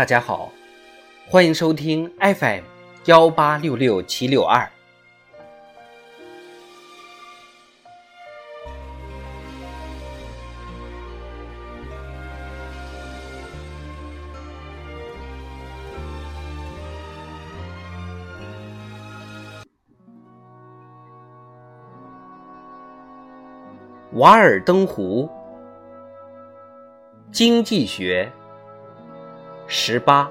大家好，欢迎收听 FM 幺八六六七六二。瓦尔登湖，经济学。十八，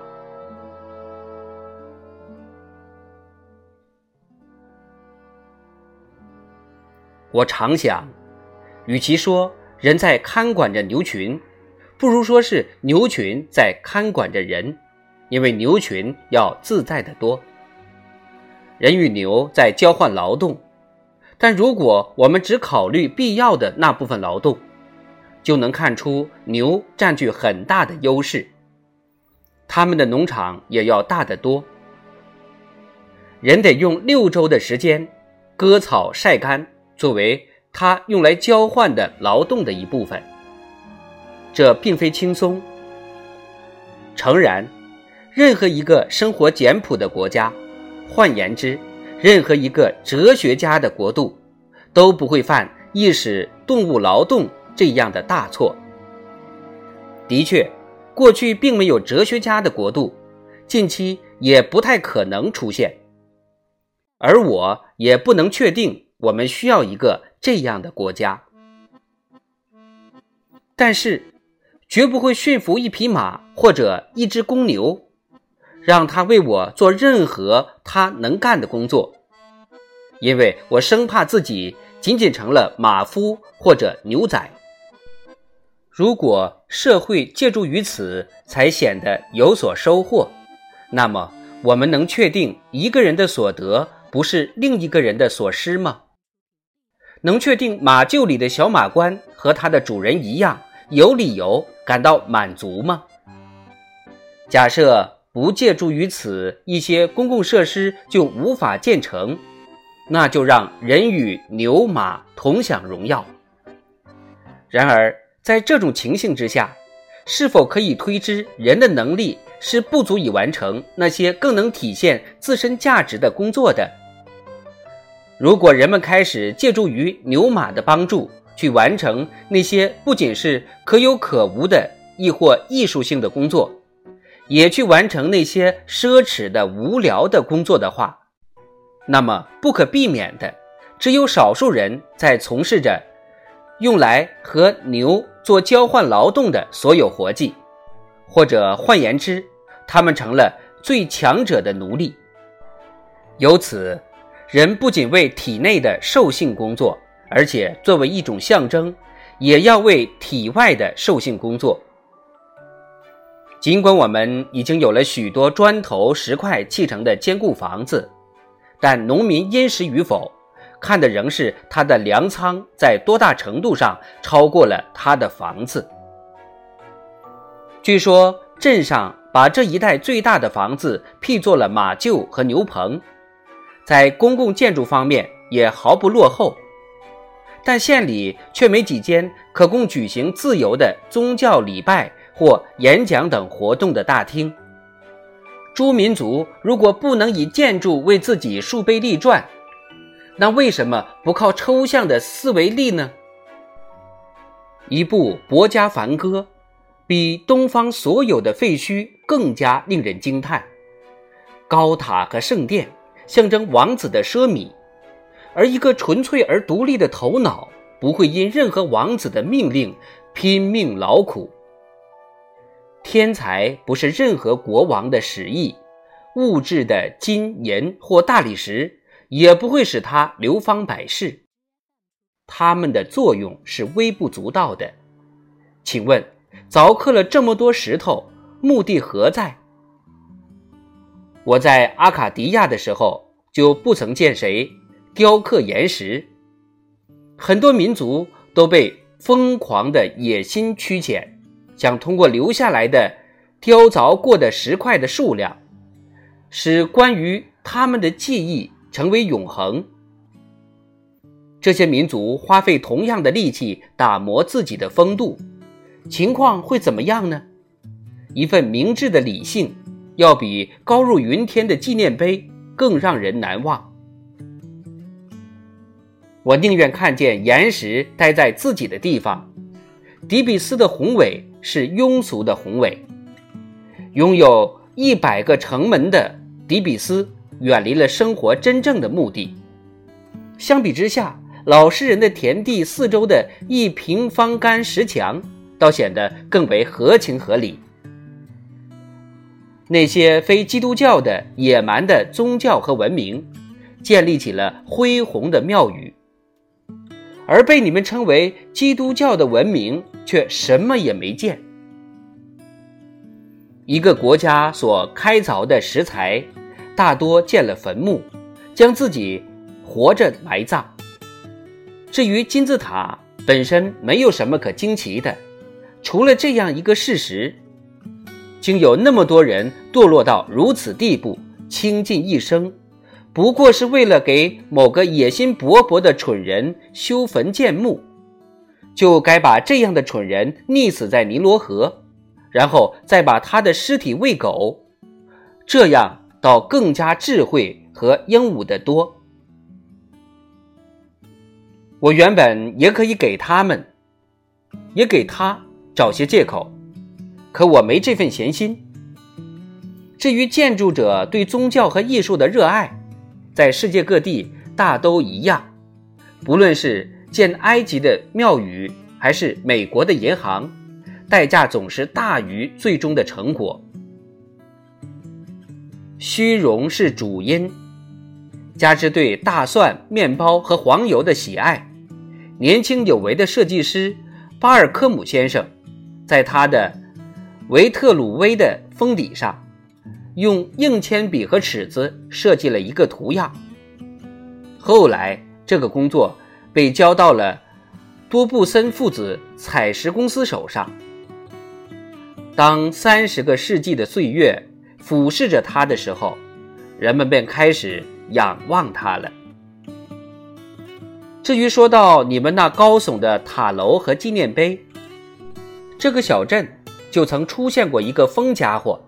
我常想，与其说人在看管着牛群，不如说是牛群在看管着人，因为牛群要自在的多。人与牛在交换劳动，但如果我们只考虑必要的那部分劳动，就能看出牛占据很大的优势。他们的农场也要大得多，人得用六周的时间割草晒干，作为他用来交换的劳动的一部分。这并非轻松。诚然，任何一个生活简朴的国家，换言之，任何一个哲学家的国度，都不会犯意识动物劳动这样的大错。的确。过去并没有哲学家的国度，近期也不太可能出现，而我也不能确定我们需要一个这样的国家。但是，绝不会驯服一匹马或者一只公牛，让它为我做任何它能干的工作，因为我生怕自己仅仅成了马夫或者牛仔。如果社会借助于此才显得有所收获，那么我们能确定一个人的所得不是另一个人的所失吗？能确定马厩里的小马官和他的主人一样有理由感到满足吗？假设不借助于此，一些公共设施就无法建成，那就让人与牛马同享荣耀。然而。在这种情形之下，是否可以推知人的能力是不足以完成那些更能体现自身价值的工作的？如果人们开始借助于牛马的帮助去完成那些不仅是可有可无的，亦或艺术性的工作，也去完成那些奢侈的、无聊的工作的话，那么不可避免的，只有少数人在从事着。用来和牛做交换劳动的所有活计，或者换言之，他们成了最强者的奴隶。由此，人不仅为体内的兽性工作，而且作为一种象征，也要为体外的兽性工作。尽管我们已经有了许多砖头石块砌成的坚固房子，但农民殷实与否？看的仍是他的粮仓在多大程度上超过了他的房子。据说镇上把这一带最大的房子辟作了马厩和牛棚，在公共建筑方面也毫不落后，但县里却没几间可供举行自由的宗教礼拜或演讲等活动的大厅。诸民族如果不能以建筑为自己树碑立传，那为什么不靠抽象的思维力呢？一部《博家梵歌》比东方所有的废墟更加令人惊叹。高塔和圣殿象征王子的奢靡，而一个纯粹而独立的头脑不会因任何王子的命令拼命劳苦。天才不是任何国王的使役，物质的金银或大理石。也不会使他流芳百世，他们的作用是微不足道的。请问，凿刻了这么多石头，目的何在？我在阿卡迪亚的时候，就不曾见谁雕刻岩石。很多民族都被疯狂的野心驱遣，想通过留下来的雕凿过的石块的数量，使关于他们的记忆。成为永恒。这些民族花费同样的力气打磨自己的风度，情况会怎么样呢？一份明智的理性，要比高入云天的纪念碑更让人难忘。我宁愿看见岩石待在自己的地方。迪比斯的宏伟是庸俗的宏伟。拥有一百个城门的迪比斯，远离了生活真正的目的。相比之下，老实人的田地四周的一平方干石墙，倒显得更为合情合理。那些非基督教的野蛮的宗教和文明，建立起了恢宏的庙宇。而被你们称为基督教的文明，却什么也没见。一个国家所开凿的石材，大多建了坟墓，将自己活着埋葬。至于金字塔本身，没有什么可惊奇的，除了这样一个事实：竟有那么多人堕落到如此地步，倾尽一生。不过是为了给某个野心勃勃的蠢人修坟建墓，就该把这样的蠢人溺死在尼罗河，然后再把他的尸体喂狗，这样倒更加智慧和英武的多。我原本也可以给他们，也给他找些借口，可我没这份闲心。至于建筑者对宗教和艺术的热爱，在世界各地大都一样，不论是建埃及的庙宇，还是美国的银行，代价总是大于最终的成果。虚荣是主因，加之对大蒜、面包和黄油的喜爱，年轻有为的设计师巴尔科姆先生，在他的维特鲁威的封底上。用硬铅笔和尺子设计了一个图样。后来，这个工作被交到了多布森父子采石公司手上。当三十个世纪的岁月俯视着它的时候，人们便开始仰望它了。至于说到你们那高耸的塔楼和纪念碑，这个小镇就曾出现过一个疯家伙。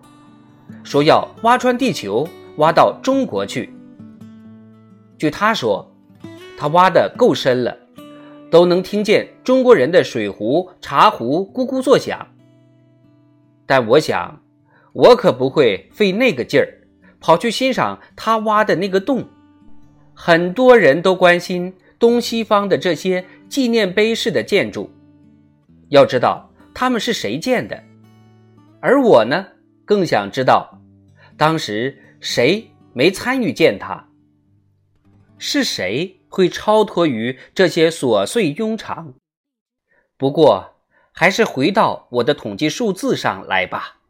说要挖穿地球，挖到中国去。据他说，他挖的够深了，都能听见中国人的水壶、茶壶咕咕作响。但我想，我可不会费那个劲儿，跑去欣赏他挖的那个洞。很多人都关心东西方的这些纪念碑式的建筑，要知道他们是谁建的，而我呢？更想知道，当时谁没参与建它？是谁会超脱于这些琐碎庸常？不过，还是回到我的统计数字上来吧。